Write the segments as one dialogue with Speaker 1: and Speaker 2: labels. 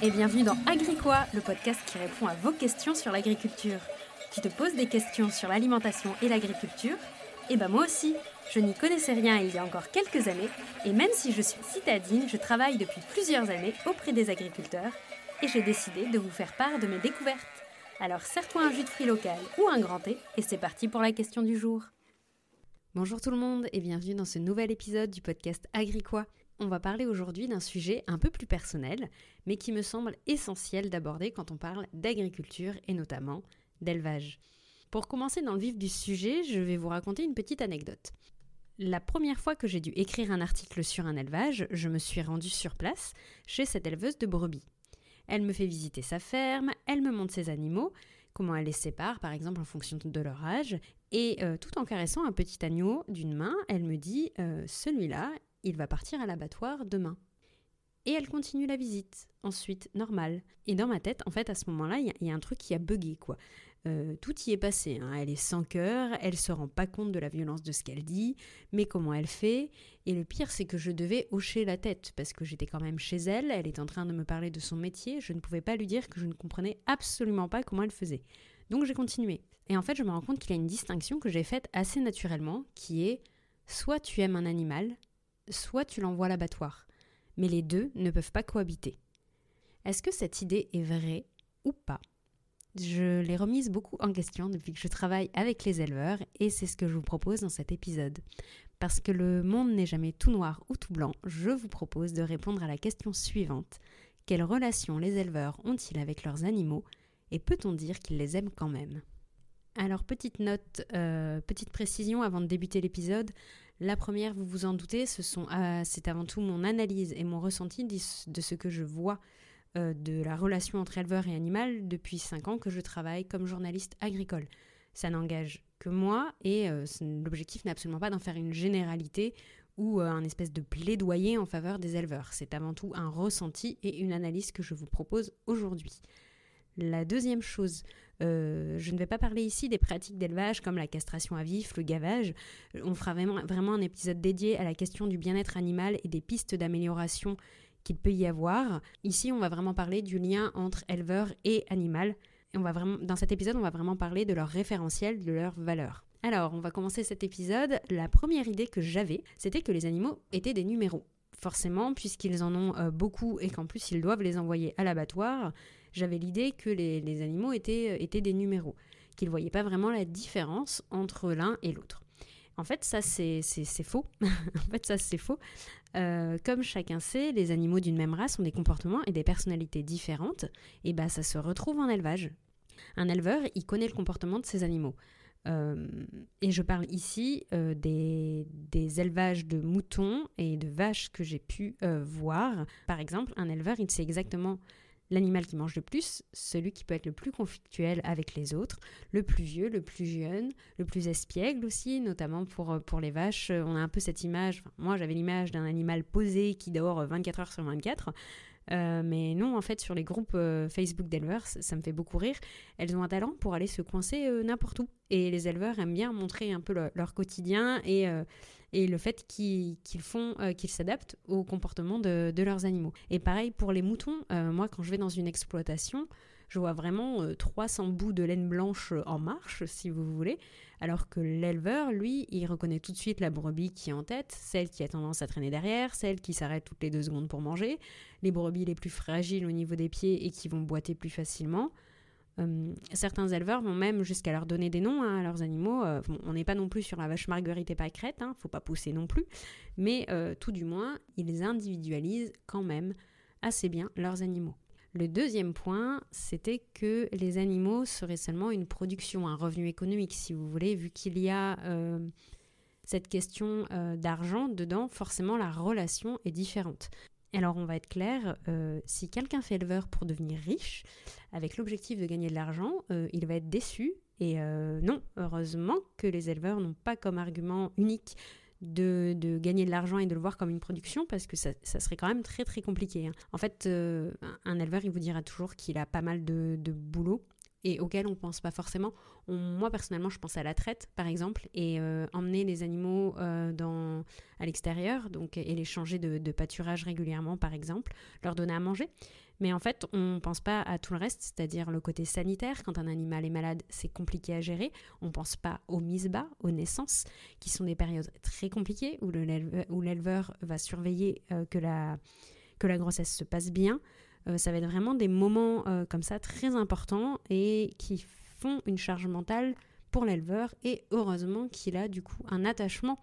Speaker 1: et bienvenue dans Agricois, le podcast qui répond à vos questions sur l'agriculture. Tu te poses des questions sur l'alimentation et l'agriculture Eh ben moi aussi, je n'y connaissais rien il y a encore quelques années, et même si je suis citadine, je travaille depuis plusieurs années auprès des agriculteurs, et j'ai décidé de vous faire part de mes découvertes. Alors serre-toi un jus de fruits local ou un grand thé, et c'est parti pour la question du jour. Bonjour tout le monde et bienvenue dans ce nouvel épisode du podcast Agricois. On va parler aujourd'hui d'un sujet un peu plus personnel, mais qui me semble essentiel d'aborder quand on parle d'agriculture et notamment d'élevage. Pour commencer dans le vif du sujet, je vais vous raconter une petite anecdote. La première fois que j'ai dû écrire un article sur un élevage, je me suis rendue sur place chez cette éleveuse de brebis. Elle me fait visiter sa ferme, elle me montre ses animaux, comment elle les sépare par exemple en fonction de leur âge, et euh, tout en caressant un petit agneau d'une main, elle me dit euh, celui-là, il va partir à l'abattoir demain. Et elle continue la visite. Ensuite, normal. Et dans ma tête, en fait, à ce moment-là, il y, a un truc qui a bugué, quoi. Euh, tout y est passé. Hein. Elle est sans cœur, elle se rend pas compte de la violence de ce qu'elle dit, mais comment elle fait? Et le pire, c'est que je devais hocher la tête parce que j'étais quand même chez elle. Elle est en train de me parler de son métier. Je ne pouvais pas lui dire que je ne comprenais absolument pas comment elle faisait. Donc j'ai continué. Et en fait, je me rends compte qu'il y a une distinction que j'ai faite assez naturellement, qui est soit tu aimes un animal, soit tu l'envoies à l'abattoir. Mais les deux ne peuvent pas cohabiter. Est-ce que cette idée est vraie ou pas? Je l'ai remise beaucoup en question depuis que je travaille avec les éleveurs et c'est ce que je vous propose dans cet épisode. Parce que le monde n'est jamais tout noir ou tout blanc, je vous propose de répondre à la question suivante. Quelle relation les éleveurs ont-ils avec leurs animaux et peut-on dire qu'ils les aiment quand même? Alors petite note, euh, petite précision avant de débuter l'épisode, la première, vous vous en doutez, ce euh, c'est avant tout mon analyse et mon ressenti de ce que je vois euh, de la relation entre éleveur et animal depuis 5 ans que je travaille comme journaliste agricole. Ça n'engage que moi et euh, l'objectif n'est absolument pas d'en faire une généralité ou un espèce de plaidoyer en faveur des éleveurs. C'est avant tout un ressenti et une analyse que je vous propose aujourd'hui. La deuxième chose, euh, je ne vais pas parler ici des pratiques d'élevage comme la castration à vif, le gavage. On fera vraiment, vraiment un épisode dédié à la question du bien-être animal et des pistes d'amélioration qu'il peut y avoir. Ici, on va vraiment parler du lien entre éleveur et animal. On va vraiment, dans cet épisode, on va vraiment parler de leur référentiel, de leurs valeurs. Alors, on va commencer cet épisode. La première idée que j'avais, c'était que les animaux étaient des numéros. Forcément, puisqu'ils en ont euh, beaucoup et qu'en plus ils doivent les envoyer à l'abattoir, j'avais l'idée que les, animaux étaient, euh, étaient des numéros, qu'ils ne voyaient pas vraiment la différence entre l'un et l'autre. En fait, ça, c'est faux. en fait, ça, c'est faux. Euh, comme chacun sait, les animaux d'une même race ont des comportements et des personnalités différentes. Et bah, ça se retrouve en élevage. Un éleveur, il connaît le comportement de ses animaux. Euh, et je parle ici des, des, élevages de moutons et de vaches que j'ai pu voir. Par exemple, un éleveur, il sait exactement l'animal qui mange le plus, celui qui peut être le plus conflictuel avec les autres, le plus vieux, le plus jeune, le plus espiègle aussi, notamment pour, euh, pour les vaches. On a un peu cette image, moi j'avais l'image d'un animal posé qui dort 24 heures sur 24. Euh, mais non, en fait, sur les groupes euh, Facebook d'éleveurs, ça, me fait beaucoup rire. Elles ont un talent pour aller se coincer n'importe où. Et les éleveurs aiment bien montrer un peu leur quotidien et, et le fait qu'ils font, euh, qu'ils s'adaptent au comportement de, leurs animaux. Et pareil pour les moutons, euh, moi quand je vais dans une exploitation, je vois vraiment 300 euh, bouts de laine blanche en marche, si vous voulez, alors que l'éleveur, lui, il reconnaît tout de suite la brebis qui est en tête, celle qui a tendance à traîner derrière, celle qui s'arrête toutes les deux secondes pour manger, les brebis les plus fragiles au niveau des pieds et qui vont boiter plus facilement. Euh, certains éleveurs vont même jusqu'à leur donner des noms hein, à leurs animaux. Euh, on n'est pas non plus sur la vache marguerite et pâquerette, hein, faut pas pousser non plus, mais euh, tout du moins, ils individualisent quand même assez bien leurs animaux. Le deuxième point, c'était que les animaux seraient seulement une production, un revenu économique, si vous voulez, vu qu'il y a cette question d'argent dedans, forcément la relation est différente. Alors on va être clair, euh, si quelqu'un fait éleveur pour devenir riche, avec l'objectif de gagner de l'argent, euh, il va être déçu. Et euh, non, heureusement que les éleveurs n'ont pas comme argument unique de, gagner de l'argent et de le voir comme une production, parce que ça, serait quand même très très compliqué. Hein. En fait, un éleveur, il vous dira toujours qu'il a pas mal de, boulot et auxquelles on ne pense pas forcément. moi, personnellement, je pense à la traite, par exemple, et euh, emmener les animaux euh, à l'extérieur, donc et les changer de, pâturage régulièrement, par exemple, leur donner à manger. Mais en fait, on ne pense pas à tout le reste, c'est-à-dire le côté sanitaire. Quand un animal est malade, c'est compliqué à gérer. On ne pense pas aux mises bas, aux naissances, qui sont des périodes très compliquées où l'éleveur va surveiller que, la, que la grossesse se passe bien, euh, ça va être vraiment des moments euh, comme ça très importants et qui font une charge mentale pour l'éleveur et heureusement qu'il a du coup un attachement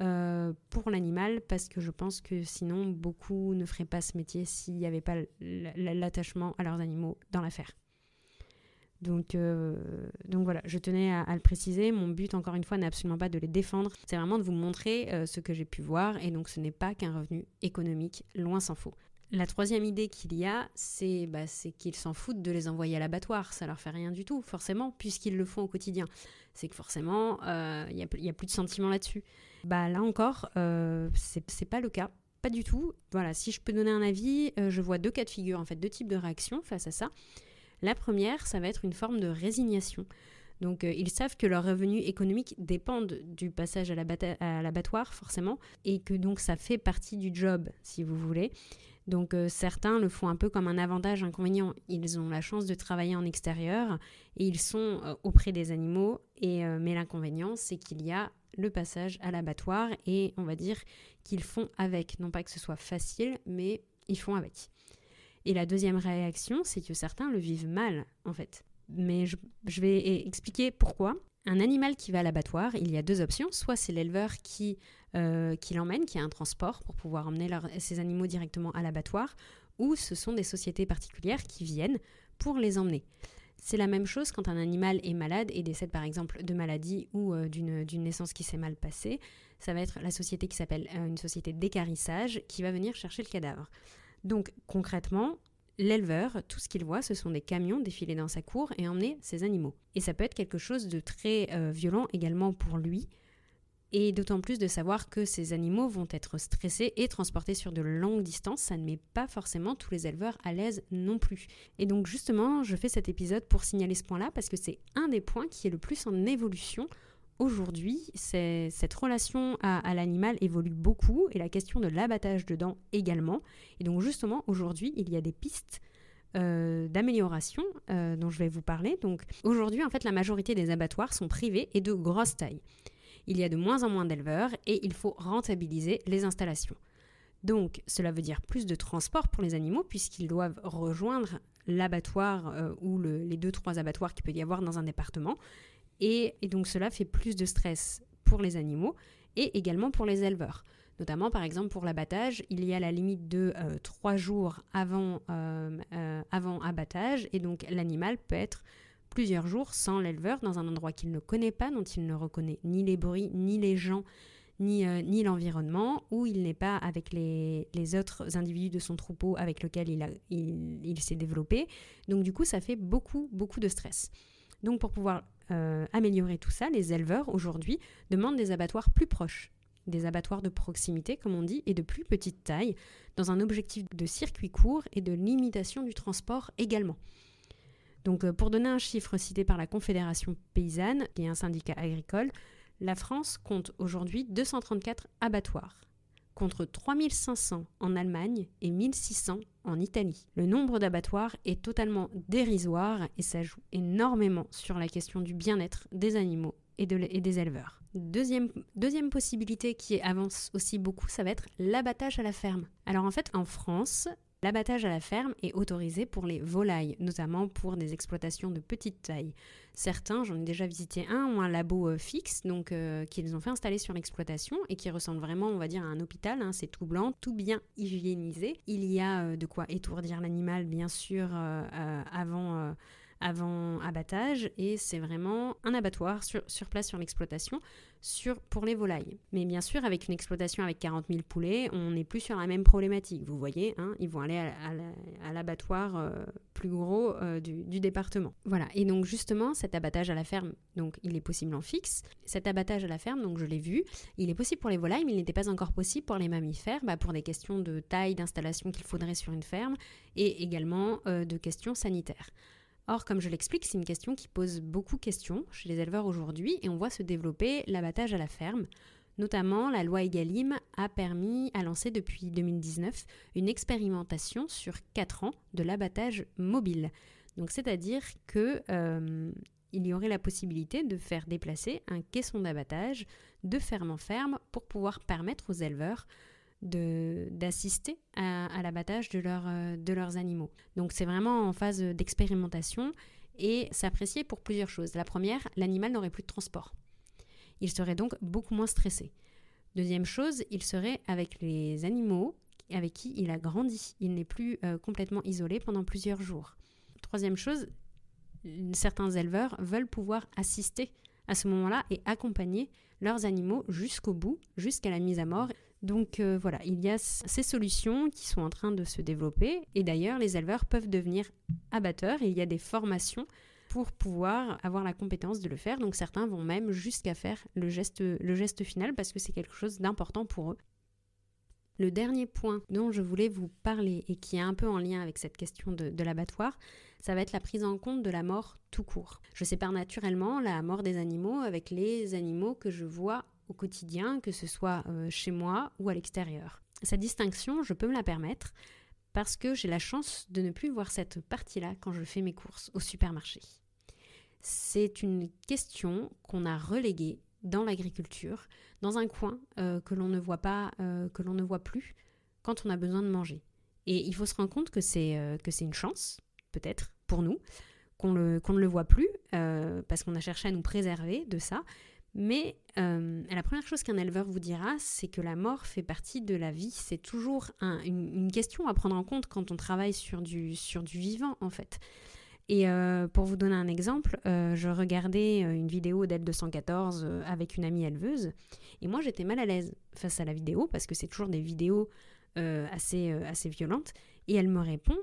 Speaker 1: euh, pour l'animal parce que je pense que sinon beaucoup ne feraient pas ce métier s'il n'y avait pas l'attachement à leurs animaux dans l'affaire. Donc, donc voilà, je tenais à, le préciser. Mon but, encore une fois, n'est absolument pas de les défendre. C'est vraiment de vous montrer ce que j'ai pu voir. Et donc, ce n'est pas qu'un revenu économique, loin s'en faut. La troisième idée qu'il y a, c'est bah, qu'ils s'en foutent de les envoyer à l'abattoir. Ça leur fait rien du tout, forcément, puisqu'ils le font au quotidien. C'est que forcément, il euh, n'y a, plus de sentiment là-dessus. Bah, là encore, euh, c'est pas le cas. Pas du tout. Voilà, si je peux donner un avis, euh, je vois deux cas de figure, en fait, deux types de réactions face à ça. La première, ça va être une forme de résignation. Donc euh, ils savent que leurs revenus économiques dépendent du passage à l'abattoir forcément et que donc ça fait partie du job si vous voulez. Donc euh, certains le font un peu comme un avantage inconvénient. Ils ont la chance de travailler en extérieur et ils sont euh, auprès des animaux. Et, mais l'inconvénient, c'est qu'il y a le passage à l'abattoir et on va dire qu'ils font avec. Non pas que ce soit facile, mais ils font avec. Et la deuxième réaction, c'est que certains le vivent mal en fait. Mais je, vais expliquer pourquoi. Un animal qui va à l'abattoir, il y a deux options. Soit c'est l'éleveur qui euh, qui l'emmènent, qui a un transport pour pouvoir emmener ces animaux directement à l'abattoir, ou ce sont des sociétés particulières qui viennent pour les emmener. C'est la même chose quand un animal est malade et décède par exemple de maladie ou euh, d'une naissance qui s'est mal passée. Ça va être la société qui s'appelle euh, une société d'écarissage qui va venir chercher le cadavre. Donc concrètement, l'éleveur, tout ce qu'il voit, ce sont des camions défiler dans sa cour et emmener ses animaux. Et ça peut être quelque chose de très violent également pour lui, et d'autant plus de savoir que ces animaux vont être stressés et transportés sur de longues distances, ça ne met pas forcément tous les éleveurs à l'aise non plus. Et donc justement, je fais cet épisode pour signaler ce point-là parce que c'est un des points qui est le plus en évolution aujourd'hui. Cette relation à, l'animal évolue beaucoup et la question de l'abattage dedans également. Et donc justement, aujourd'hui, il y a des pistes euh, d'amélioration euh, dont je vais vous parler. Aujourd'hui, en fait, la majorité des abattoirs sont privés et de grosse taille il y a de moins en moins d'éleveurs et il faut rentabiliser les installations. Donc cela veut dire plus de transport pour les animaux puisqu'ils doivent rejoindre l'abattoir euh, ou les deux trois abattoirs qu'il peut y avoir dans un département et, donc cela fait plus de stress pour les animaux et également pour les éleveurs. Notamment, par exemple, pour l'abattage, il y a la limite de euh, trois jours avant, euh, avant abattage, et donc l'animal peut être plusieurs jours sans l'éleveur dans un endroit qu'il ne connaît pas, dont il ne reconnaît ni les bruits, ni les gens, ni, euh, ni l'environnement, où il n'est pas avec les, autres individus de son troupeau avec lequel il, il, s'est développé. Donc du coup, ça fait beaucoup, beaucoup de stress. Donc pour pouvoir euh, améliorer tout ça, les éleveurs aujourd'hui demandent des abattoirs plus proches, des abattoirs de proximité, comme on dit, et de plus petite taille, dans un objectif de circuit court et de limitation du transport également. Donc euh, pour donner un chiffre cité par la Confédération paysanne, qui est un syndicat agricole, la France compte aujourd'hui 234 abattoirs, contre 3500 en Allemagne et 1600 en Italie. Le nombre d'abattoirs est totalement dérisoire et ça joue énormément sur la question du bien-être des animaux et, des éleveurs. Deuxième, deuxième possibilité qui avance aussi beaucoup, ça va être l'abattage à la ferme. Alors en fait, en France, L'abattage à la ferme est autorisé pour les volailles, notamment pour des exploitations de petite taille. Certains, j'en ai déjà visité un, ont un labo euh, fixe, donc euh, qu'ils ont fait installer sur l'exploitation et qui ressemble vraiment, on va dire, à un hôpital. Hein. c'est tout blanc, tout bien hygiénisé. Il y a euh, de quoi étourdir l'animal, bien sûr, avant avant abattage et c'est vraiment un abattoir sur, place sur l'exploitation pour les volailles. Mais bien sûr, avec une exploitation avec 40 000 poulets, on n'est plus sur la même problématique. Vous voyez, hein, ils vont aller à, l'abattoir euh, plus gros euh, du, du, département. Voilà, et donc justement, cet abattage à la ferme, donc il est possible en fixe. Cet abattage à la ferme, donc je l'ai vu, il est possible pour les volailles, mais il n'était pas encore possible pour les mammifères, bah, pour des questions de taille d'installation qu'il faudrait sur une ferme et également euh, de questions sanitaires. Or, comme je l'explique, c'est une question qui pose beaucoup de questions chez les éleveurs aujourd'hui et on voit se développer l'abattage à la ferme. Notamment, la loi Egalim a permis à lancer depuis 2019 une expérimentation sur 4 ans de l'abattage mobile. C'est-à-dire que euh, il y aurait la possibilité de faire déplacer un caisson d'abattage de ferme en ferme pour pouvoir permettre aux éleveurs d'assister à, l'abattage de, euh, de leurs animaux. Donc c'est vraiment en phase d'expérimentation et s'apprécier pour plusieurs choses. La première, l'animal n'aurait plus de transport. Il serait donc beaucoup moins stressé. Deuxième chose, il serait avec les animaux avec qui il a grandi. Il n'est plus euh, complètement isolé pendant plusieurs jours. Troisième chose, certains éleveurs veulent pouvoir assister à ce moment-là et accompagner leurs animaux jusqu'au bout, jusqu'à la mise à mort. Donc euh, voilà, il y a ces solutions qui sont en train de se développer et d'ailleurs les éleveurs peuvent devenir abatteurs il y a des formations pour pouvoir avoir la compétence de le faire. Donc certains vont même jusqu'à faire le geste, le geste final parce que c'est quelque chose d'important pour eux. Le dernier point dont je voulais vous parler et qui est un peu en lien avec cette question de, l'abattoir, ça va être la prise en compte de la mort tout court. Je sépare naturellement la mort des animaux avec les animaux que je vois au quotidien, que ce soit euh, chez moi ou à l'extérieur. Cette distinction, je peux me la permettre parce que j'ai la chance de ne plus voir cette partie-là quand je fais mes courses au supermarché. C'est une question qu'on a reléguée dans l'agriculture, dans un coin euh, que l'on ne voit pas, euh, que l'on ne voit plus quand on a besoin de manger. Et il faut se rendre compte que c'est une chance, peut-être pour nous, qu'on qu'on ne le voit plus parce qu'on a cherché à nous préserver de ça. Mais la première chose qu'un éleveur vous dira, c'est que la mort fait partie de la vie. C'est toujours une, question à prendre en compte quand on travaille sur du, sur du vivant, en fait. Et euh, pour vous donner un exemple, euh, je regardais euh, une vidéo d'Aide 214 avec une amie éleveuse, et moi j'étais mal à l'aise face à la vidéo, parce que c'est toujours des vidéos assez, assez violentes, et elle me répond,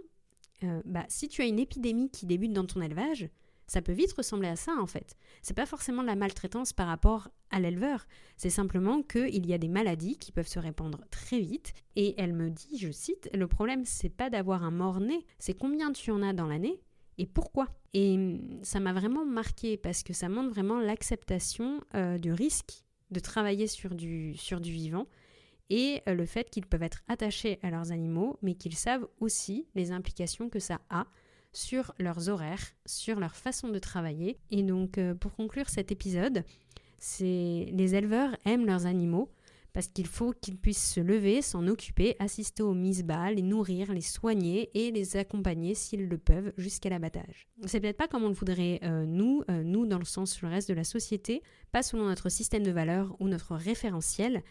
Speaker 1: bah, si tu as une épidémie qui débute dans ton élevage, ça peut vite ressembler à ça en fait. C'est pas forcément de la maltraitance par rapport à l'éleveur, c'est simplement qu'il y a des maladies qui peuvent se répandre très vite. Et elle me dit, je cite, le problème c'est pas d'avoir un mort-né, c'est combien tu en as dans l'année et pourquoi? Et ça m'a vraiment marqué parce que ça montre vraiment l'acceptation euh, du risque de travailler sur du, sur du vivant et euh, le fait qu'ils peuvent être attachés à leurs animaux, mais qu'ils savent aussi les implications que ça a sur leurs horaires, sur leur façon de travailler. Et donc, euh, pour conclure cet épisode, c'est les éleveurs aiment leurs animaux, parce qu'il faut qu'ils puissent se lever, s'en occuper, assister aux mises bas, les nourrir, les soigner et les accompagner s'ils le peuvent jusqu'à l'abattage. C'est peut-être pas comme on le voudrait euh, nous, euh, nous dans le sens le reste de la société, pas selon notre système de valeurs ou notre référentiel.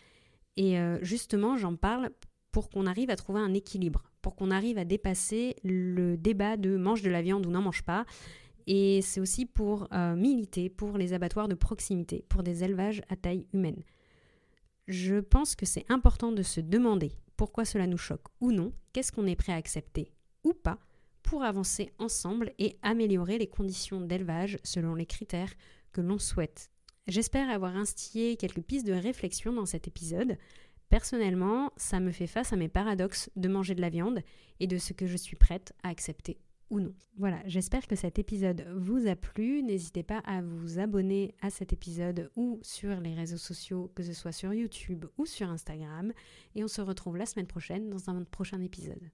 Speaker 1: Et justement, j'en parle pour qu'on arrive à trouver un équilibre, pour qu'on arrive à dépasser le débat de mange de la viande ou n'en mange pas. Et c'est aussi pour militer pour les abattoirs de proximité, pour des élevages à taille humaine je pense que c'est important de se demander pourquoi cela nous choque ou non, qu'est-ce qu'on est prêt à accepter ou pas pour avancer ensemble et améliorer les conditions d'élevage selon les critères que l'on souhaite. J'espère avoir instillé quelques pistes de réflexion dans cet épisode. Personnellement, ça me fait face à mes paradoxes de manger de la viande et de ce que je suis prête à accepter non. Voilà, j'espère que cet épisode vous a plu. N'hésitez pas à vous abonner à cet épisode ou sur les réseaux sociaux, que ce soit sur YouTube ou sur Instagram. Et on se retrouve la semaine prochaine dans un prochain épisode.